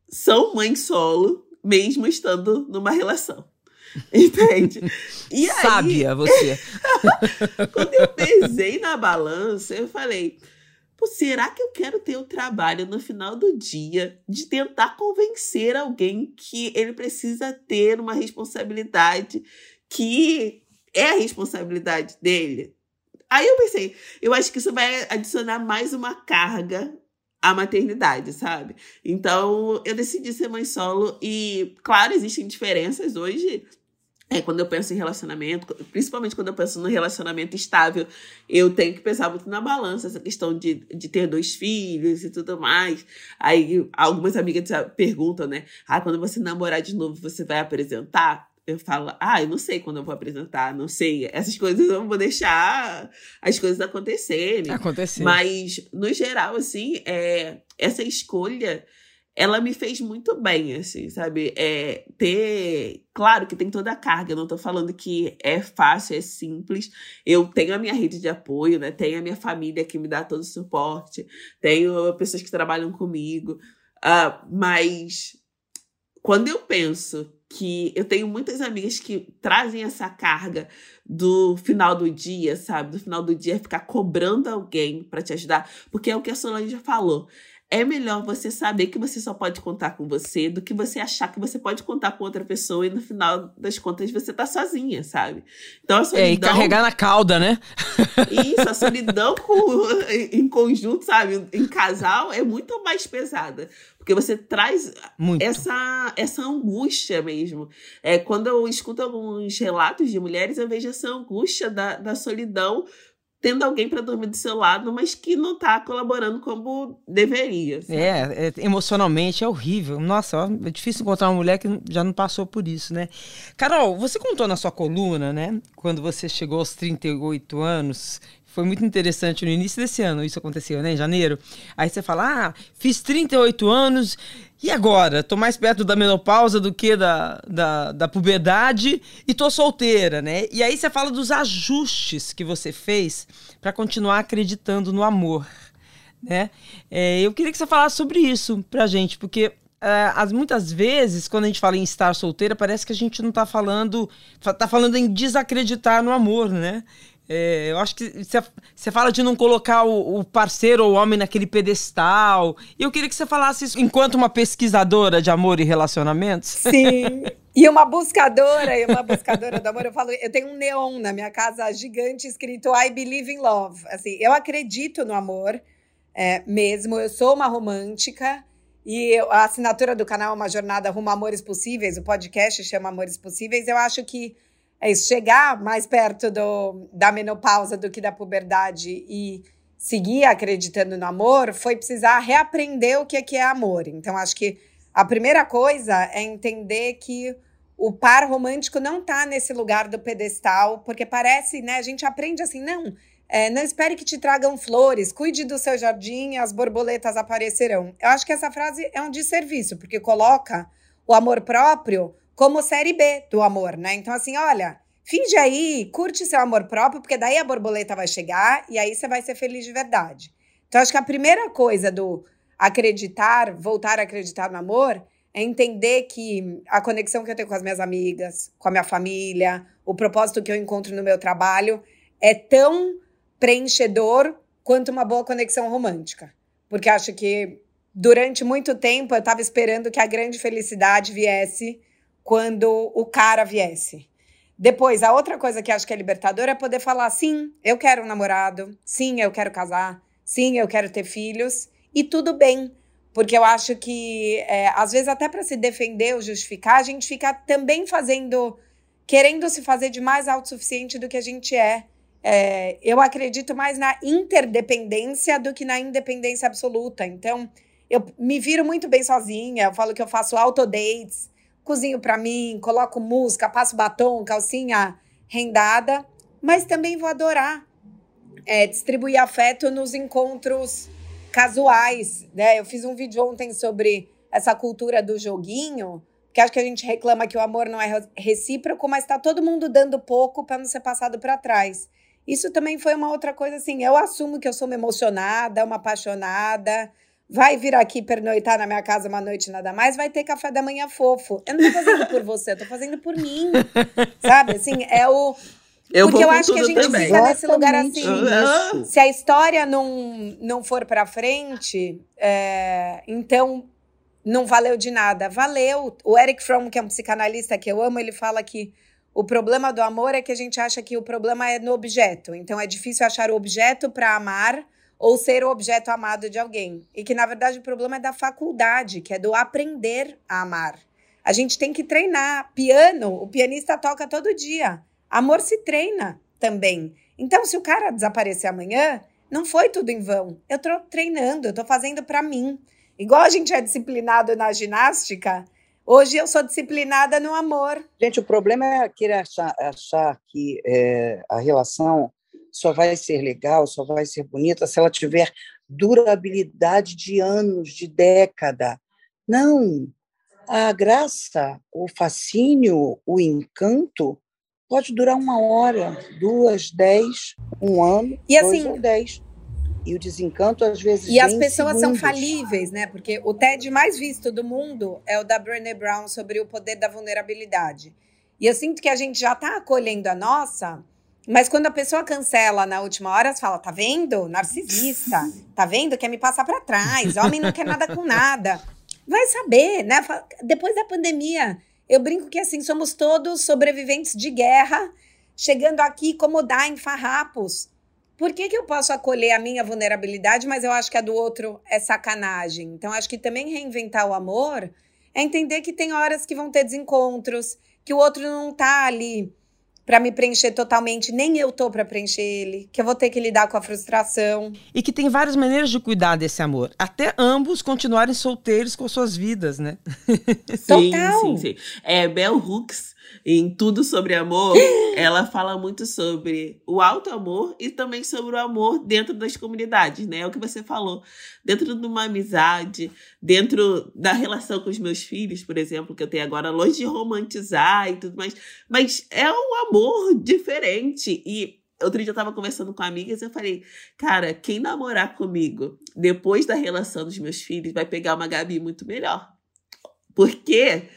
são mães solo, mesmo estando numa relação. *laughs* Entende? E aí, Sábia *laughs* você. quando eu pesei na balança, eu falei: Pô, será que eu quero ter o trabalho no final do dia de tentar convencer alguém que ele precisa ter uma responsabilidade que é a responsabilidade dele? Aí eu pensei, eu acho que isso vai adicionar mais uma carga à maternidade, sabe? Então eu decidi ser mãe solo e, claro, existem diferenças hoje é, quando eu penso em relacionamento, principalmente quando eu penso no relacionamento estável, eu tenho que pensar muito na balança, essa questão de, de ter dois filhos e tudo mais. Aí algumas amigas perguntam, né? Ah, quando você namorar de novo, você vai apresentar? Eu falo, ah, eu não sei quando eu vou apresentar, não sei. Essas coisas eu vou deixar as coisas acontecerem. Acontecer. Mas, no geral, assim, é, essa escolha ela me fez muito bem, assim, sabe? É, ter. Claro que tem toda a carga, eu não tô falando que é fácil, é simples. Eu tenho a minha rede de apoio, né? Tenho a minha família que me dá todo o suporte, tenho pessoas que trabalham comigo. Uh, mas quando eu penso que eu tenho muitas amigas que trazem essa carga do final do dia, sabe? Do final do dia ficar cobrando alguém para te ajudar, porque é o que a Solange falou é melhor você saber que você só pode contar com você do que você achar que você pode contar com outra pessoa e no final das contas você tá sozinha, sabe? Então a solidão. É, e carregar na cauda, né? Isso, a solidão com, em conjunto, sabe? Em casal é muito mais pesada. Porque você traz essa, essa angústia mesmo. É, quando eu escuto alguns relatos de mulheres, eu vejo essa angústia da, da solidão tendo alguém para dormir do seu lado, mas que não está colaborando como deveria. É, é, emocionalmente é horrível. Nossa, é difícil encontrar uma mulher que já não passou por isso, né? Carol, você contou na sua coluna, né? Quando você chegou aos 38 anos, foi muito interessante no início desse ano, isso aconteceu, né? Em janeiro. Aí você fala: ah, fiz 38 anos e agora? Tô mais perto da menopausa do que da, da, da puberdade e tô solteira, né? E aí você fala dos ajustes que você fez para continuar acreditando no amor, né? É, eu queria que você falasse sobre isso pra gente, porque é, as, muitas vezes, quando a gente fala em estar solteira, parece que a gente não tá falando. tá falando em desacreditar no amor, né? É, eu acho que você fala de não colocar o, o, parceiro ou o homem naquele pedestal. E eu queria que você falasse isso enquanto uma pesquisadora de amor e relacionamentos. Sim. *laughs* E uma buscadora, e uma buscadora do amor, eu falo, eu tenho um neon na minha casa gigante escrito I believe in love. Assim, eu acredito no amor é, mesmo, eu sou uma romântica. E a assinatura do canal é uma jornada rumo a Amores Possíveis, o podcast chama Amores Possíveis. Eu acho que é isso, chegar mais perto do, da menopausa do que da puberdade e seguir acreditando no amor foi precisar reaprender o que é, que é amor. Então, acho que a primeira coisa é entender que o par romântico não está nesse lugar do pedestal, porque parece, né? A gente aprende assim, não, é, não espere que te tragam flores, cuide do seu jardim, as borboletas aparecerão. Eu acho que essa frase é um desserviço, porque coloca o amor próprio como série B do amor, né? Então, assim, olha, finge aí, curte seu amor próprio, porque daí a borboleta vai chegar e aí você vai ser feliz de verdade. Então, acho que a primeira coisa do acreditar, voltar a acreditar no amor, é entender que a conexão que eu tenho com as minhas amigas, com a minha família, o propósito que eu encontro no meu trabalho é tão preenchedor quanto uma boa conexão romântica. Porque acho que durante muito tempo eu estava esperando que a grande felicidade viesse quando o cara viesse. Depois, a outra coisa que acho que é libertadora é poder falar: sim, eu quero um namorado, sim, eu quero casar, sim, eu quero ter filhos, e tudo bem. Porque eu acho que, é, às vezes, até para se defender ou justificar, a gente fica também fazendo, querendo se fazer de mais autossuficiente do que a gente é. é. Eu acredito mais na interdependência do que na independência absoluta. Então, eu me viro muito bem sozinha, eu falo que eu faço autodates, cozinho para mim, coloco música, passo batom, calcinha rendada, mas também vou adorar é, distribuir afeto nos encontros casuais, né? Eu fiz um vídeo ontem sobre essa cultura do joguinho, que acho que a gente reclama que o amor não é recíproco, mas está todo mundo dando pouco para não ser passado para trás. Isso também foi uma outra coisa assim. Eu assumo que eu sou uma emocionada, uma apaixonada, vai vir aqui pernoitar na minha casa uma noite nada mais, vai ter café da manhã fofo. Eu não tô fazendo por você, eu tô fazendo por mim. *laughs* Sabe? Assim, é o. Eu Porque eu acho que a gente também. fica nesse lugar assim. Se a história não, não for pra frente, é, então não valeu de nada. Valeu. O Eric Fromm, que é um psicanalista que eu amo, ele fala que o problema do amor é que a gente acha que o problema é no objeto. Então é difícil achar o objeto para amar ou ser o objeto amado de alguém. E que, na verdade, o problema é da faculdade, que é do aprender a amar. A gente tem que treinar. Piano, o pianista toca todo dia. Amor se treina também. Então, se o cara desaparecer amanhã, não foi tudo em vão. Eu tô treinando, eu tô fazendo para mim. Igual a gente é disciplinado na ginástica, hoje eu sou disciplinada no amor. Gente, o problema é querer achar, achar que é, a relação só vai ser legal, só vai ser bonita se ela tiver durabilidade de anos, de década. Não. A graça, o fascínio, o encanto pode durar uma hora, duas, dez, um ano, E dois assim- ou dez. E o desencanto, às vezes, E as pessoas são segundos. falíveis, né? Porque o TED mais visto do mundo é o da Brené Brown sobre o poder da vulnerabilidade. E eu sinto que a gente já tá acolhendo a nossa, mas quando a pessoa cancela na última hora, você fala: tá vendo? Narcisista. Tá vendo? Quer me passar para trás. Homem não quer nada com nada. Vai saber, né? Depois da pandemia, eu brinco que assim, somos todos sobreviventes de guerra, chegando aqui como dá em farrapos. Por que, que eu posso acolher a minha vulnerabilidade, mas eu acho que a do outro é sacanagem? Então, acho que também reinventar o amor é entender que tem horas que vão ter desencontros, que o outro não tá ali para me preencher totalmente, nem eu tô para preencher ele, que eu vou ter que lidar com a frustração. E que tem várias maneiras de cuidar desse amor. Até ambos continuarem solteiros com suas vidas, né? Sim, Total. sim, sim. É, Bell Hooks, em Tudo Sobre Amor, ela fala muito sobre o alto amor e também sobre o amor dentro das comunidades, né? É o que você falou. Dentro de uma amizade, dentro da relação com os meus filhos, por exemplo, que eu tenho agora, longe de romantizar e tudo mais. Mas é um amor diferente. E outro dia eu tava conversando com amigas e eu falei, cara, quem namorar comigo depois da relação dos meus filhos vai pegar uma Gabi muito melhor. Porque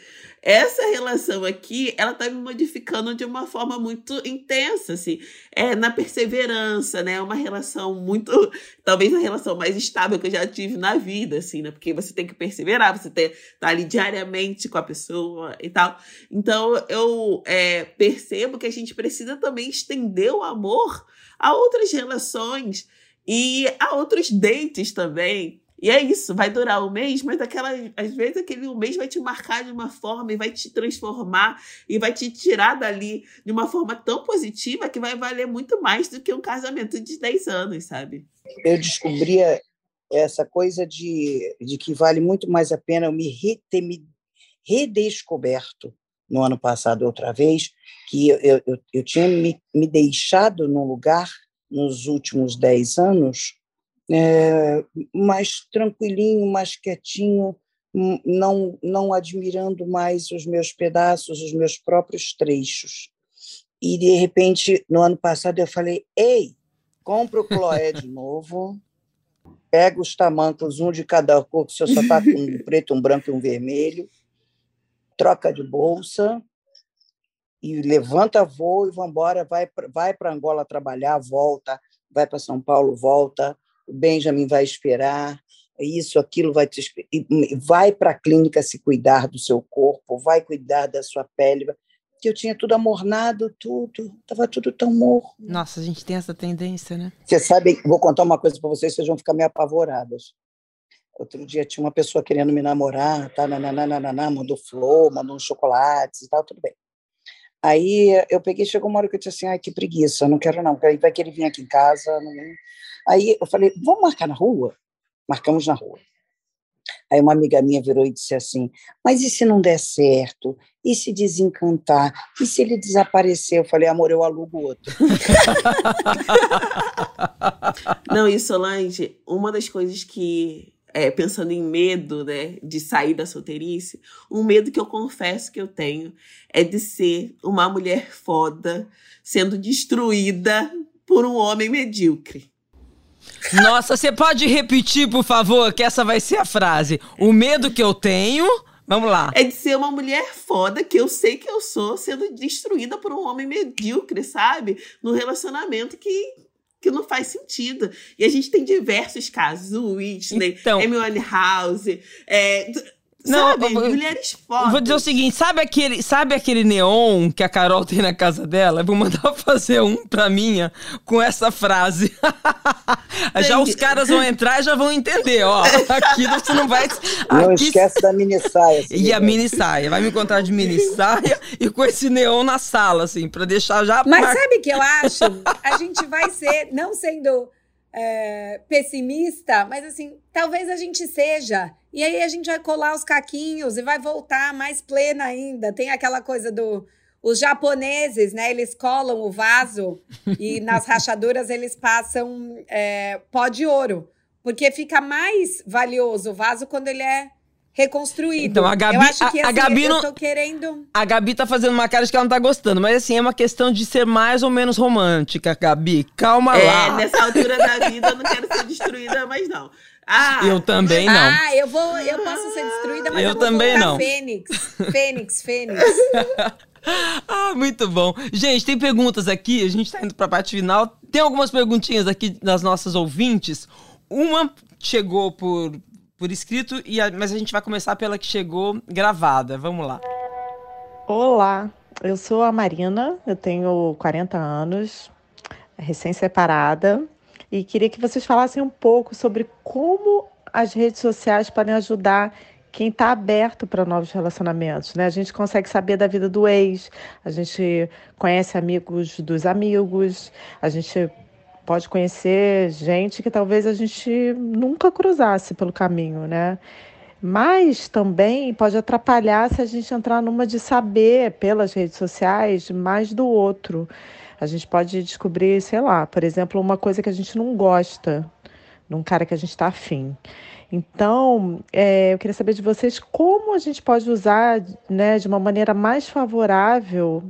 essa relação aqui, ela tá me modificando de uma forma muito intensa, assim, é na perseverança, né? Uma relação muito, *laughs* talvez a relação mais estável que eu já tive na vida, assim, né? Porque você tem que perseverar, você tem tá ali diariamente com a pessoa e tal. Então, eu é, percebo que a gente precisa também estender o amor a outras relações e a outros dates também. E é isso, vai durar um mês, mas aquela, às vezes aquele um mês vai te marcar de uma forma e vai te transformar e vai te tirar dali de uma forma tão positiva que vai valer muito mais do que um casamento de 10 anos, sabe? Eu descobri essa coisa de, de que vale muito mais a pena eu me re, ter me redescoberto no ano passado outra vez, que eu, eu, eu tinha me, me deixado num lugar nos últimos 10 anos é, mais tranquilinho, mais quietinho, não, não admirando mais os meus pedaços, os meus próprios trechos. E, de repente, no ano passado, eu falei: ei, compra o Cloé de *laughs* novo, pega os tamancos, um de cada cor, que o senhor só está com um preto, um branco e um vermelho, troca de bolsa e levanta voo e vamos embora, vai, vai para Angola trabalhar, volta, vai para São Paulo, volta, o Benjamin vai esperar, isso, aquilo vai te vai para a clínica se cuidar do seu corpo, vai cuidar da sua pele, que eu tinha tudo amornado, tudo, estava tudo tão morro. Nossa, a gente tem essa tendência, né? Você sabe, vou contar uma coisa para vocês, vocês vão ficar meio apavoradas. Outro dia tinha uma pessoa querendo me namorar, tá, nananana, mandou flor, mandou uns chocolates e tal, tudo bem. Aí eu peguei, chegou uma hora que eu disse assim, ai, que preguiça, não quero não, vai que ele vir aqui em casa. Não... Aí eu falei, vamos marcar na rua? Marcamos na rua. Aí uma amiga minha virou e disse assim, mas e se não der certo? E se desencantar? E se ele desaparecer? Eu falei, amor, eu alugo outro. *laughs* não, e Solange, uma das coisas que é, pensando em medo, né, de sair da solteirice, um medo que eu confesso que eu tenho é de ser uma mulher foda sendo destruída por um homem medíocre. Nossa, você pode repetir, por favor, que essa vai ser a frase. O medo que eu tenho. Vamos lá. É de ser uma mulher foda, que eu sei que eu sou, sendo destruída por um homem medíocre, sabe? Num relacionamento que que não faz sentido. E a gente tem diversos casos, o Whitney, então, Amy Winehouse, é, não, sabe, vou, mulheres fortes. Vou dizer o seguinte, sabe aquele, sabe aquele neon que a Carol tem na casa dela? Eu vou mandar fazer um pra minha com essa frase. *laughs* já os caras vão entrar e já vão entender, ó. *laughs* Aqui você não vai... Não esquece da mini saia. Assim, *laughs* e a mini saia. Vai me encontrar de mini saia e com esse neon na sala, assim, pra deixar já... Mas mar... sabe o que eu acho? A gente vai ser, não sendo é, pessimista, mas assim, talvez a gente seja. E aí a gente vai colar os caquinhos e vai voltar mais plena ainda. Tem aquela coisa do. Os japoneses, né? Eles colam o vaso *laughs* e nas rachaduras eles passam é, pó de ouro. Porque fica mais valioso o vaso quando ele é reconstruído. Então, a Gabi, eu acho que, assim, a Gabi não, eu tô querendo... A Gabi tá fazendo uma cara de que ela não tá gostando, mas assim, é uma questão de ser mais ou menos romântica, Gabi. Calma é, lá. nessa altura da vida eu não quero ser destruída mais não. Ah, eu também não. Ah, eu vou, eu posso ser destruída, mas eu, eu também não. Fênix, Fênix, Fênix. *laughs* ah, muito bom. Gente, tem perguntas aqui, a gente tá indo pra parte final. Tem algumas perguntinhas aqui das nossas ouvintes. Uma chegou por por escrito, e a, mas a gente vai começar pela que chegou gravada. Vamos lá. Olá, eu sou a Marina, eu tenho 40 anos, recém-separada, e queria que vocês falassem um pouco sobre como as redes sociais podem ajudar quem está aberto para novos relacionamentos, né? A gente consegue saber da vida do ex, a gente conhece amigos dos amigos, a gente pode conhecer gente que talvez a gente nunca cruzasse pelo caminho, né? Mas também pode atrapalhar se a gente entrar numa de saber pelas redes sociais mais do outro. A gente pode descobrir, sei lá, por exemplo, uma coisa que a gente não gosta num cara que a gente está afim. Então, é, eu queria saber de vocês como a gente pode usar né, de uma maneira mais favorável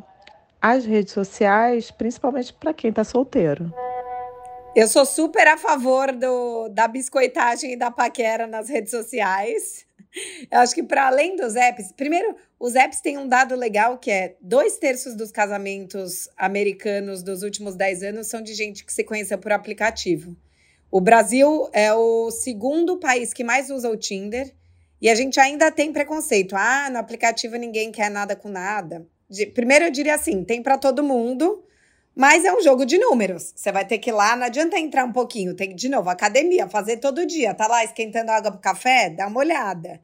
as redes sociais, principalmente para quem está solteiro. Eu sou super a favor do, da biscoitagem e da paquera nas redes sociais. Eu acho que para além dos apps, primeiro, os apps têm um dado legal que é dois terços dos casamentos americanos dos últimos 10 anos são de gente que se conheceu por aplicativo. O Brasil é o segundo país que mais usa o Tinder e a gente ainda tem preconceito. Ah, no aplicativo ninguém quer nada com nada. Primeiro, eu diria assim: tem para todo mundo, mas é um jogo de números. Você vai ter que ir lá, não adianta entrar um pouquinho, tem que, de novo, academia, fazer todo dia. Tá lá esquentando água pro café? Dá uma olhada.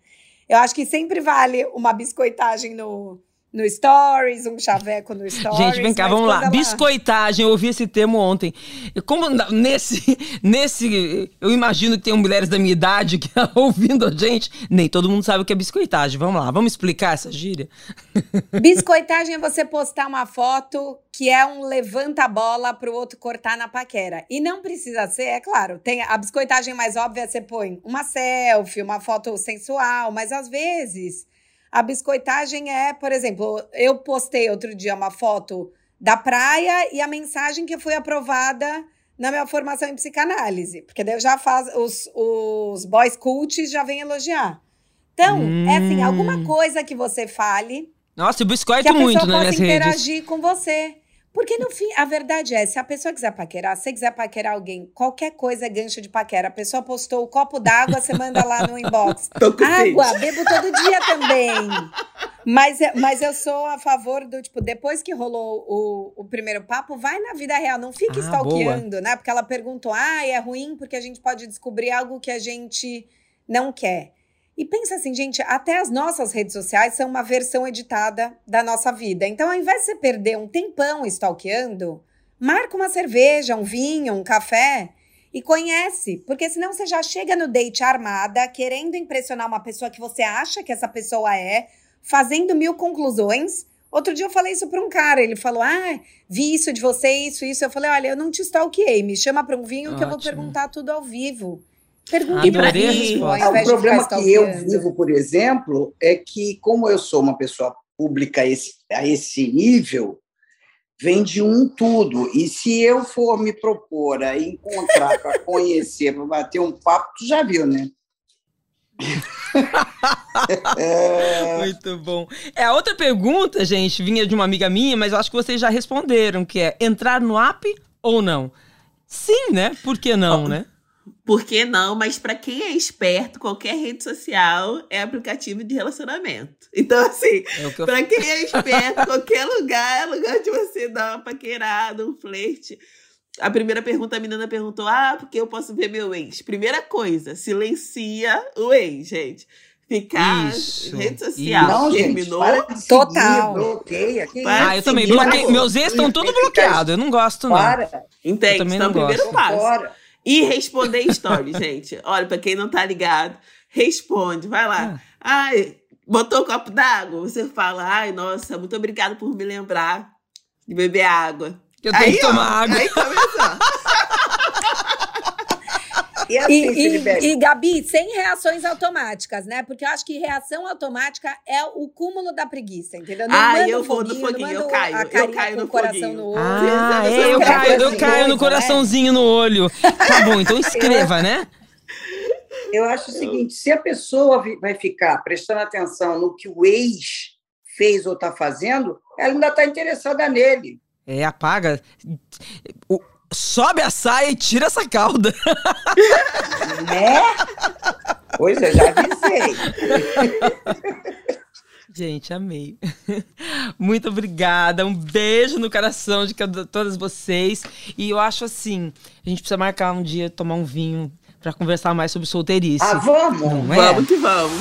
Eu acho que sempre vale uma biscoitagem no, no Stories, um chaveco no Stories. Gente, vem cá, vamos lá. Ela... Biscoitagem, eu ouvi esse termo ontem. Como nesse, *laughs* nesse. Eu imagino que tem mulheres da minha idade que *laughs* ouvindo a gente. Nem todo mundo sabe o que é biscoitagem. Vamos lá, vamos explicar essa gíria? *laughs* Biscoitagem é você postar uma foto que é um levanta-bola para o outro cortar na paquera. E não precisa ser, é claro, tem a biscoitagem mais óbvia, você põe uma selfie, uma foto sensual, mas às vezes a biscoitagem é, por exemplo, eu postei outro dia uma foto da praia e a mensagem que foi aprovada na minha formação em psicanálise, porque daí eu já faz os, os boys cults já vêm elogiar. Então, hum. é assim, alguma hum. coisa que você fale. Nossa, eu biscoito muito nas minhas redes. interagir com você. Porque no fim, a verdade é, se a pessoa quiser paquerar, se quiser paquerar alguém, qualquer coisa é gancho de paquera. A pessoa postou o copo d'água, você manda lá no inbox. *laughs* Água, bebo todo dia também. Mas, mas eu sou a favor do, tipo, depois que rolou o, o primeiro papo, vai na vida real, não fique ah, stalkeando, boa. né? Porque ela perguntou, ah, é ruim porque a gente pode descobrir algo que a gente não quer. E pensa assim, gente, até as nossas redes sociais são uma versão editada da nossa vida. Então, ao invés de você perder um tempão stalkeando, marca uma cerveja, um vinho, um café e conhece, porque senão você já chega no date armada, querendo impressionar uma pessoa que você acha que essa pessoa é, fazendo mil conclusões. Outro dia eu falei isso para um cara, ele falou: "Ah, vi isso de você, isso, isso". Eu falei: "Olha, eu não te stalkeei, me chama para um vinho Ótimo. que eu vou perguntar tudo ao vivo". Pergunte para mim. O problema que eu vivo, por exemplo, é que, como eu sou uma pessoa pública a esse, a esse nível, vem de um tudo. E se eu for me propor a encontrar, para conhecer, para bater um papo, tu já viu, né? *laughs* é... Muito bom. É, a outra pergunta, gente, vinha de uma amiga minha, mas eu acho que vocês já responderam, que é entrar no app ou não? Sim, né? Por que não, né? Por que não? Mas para quem é esperto, qualquer rede social é aplicativo de relacionamento. Então, assim, é para quem é esperto, *laughs* qualquer lugar é lugar de você dar uma paquerada, um flerte. A primeira pergunta, a menina perguntou: Ah, porque eu posso ver meu ex? Primeira coisa, silencia o ex, gente. Ficar Isso. rede social. Não, terminou. Gente, Total. bloqueia. ah, eu também. Bloqueio. Meus ex estão tudo bloqueados. Eu não gosto, não. Para. Entende? Então, primeiro passo. Fora. E responder stories, *laughs* gente. Olha, para quem não tá ligado, responde, vai lá. Ah. Ai, botou um copo d'água? Você fala, ai, nossa, muito obrigada por me lembrar de beber água. Eu tenho aí, que tomar ó, água. Aí começou. *laughs* E, assim, e, e, e, Gabi, sem reações automáticas, né? Porque eu acho que reação automática é o cúmulo da preguiça, entendeu? Não ah, eu vou no foguinho, eu caio. Eu caio no coração no olho. Ah, é, eu, caio, eu caio no coraçãozinho no olho. Tá bom, então *laughs* escreva, né? Eu acho o seguinte: se a pessoa vai ficar prestando atenção no que o ex fez ou está fazendo, ela ainda está interessada nele. É, apaga. O, sobe a saia e tira essa cauda. Né? Pois eu já avisei. Gente, amei. Muito obrigada. Um beijo no coração de todas vocês. E eu acho assim, a gente precisa marcar um dia, tomar um vinho para conversar mais sobre solteirice. Ah, vamos! É? Vamos que vamos.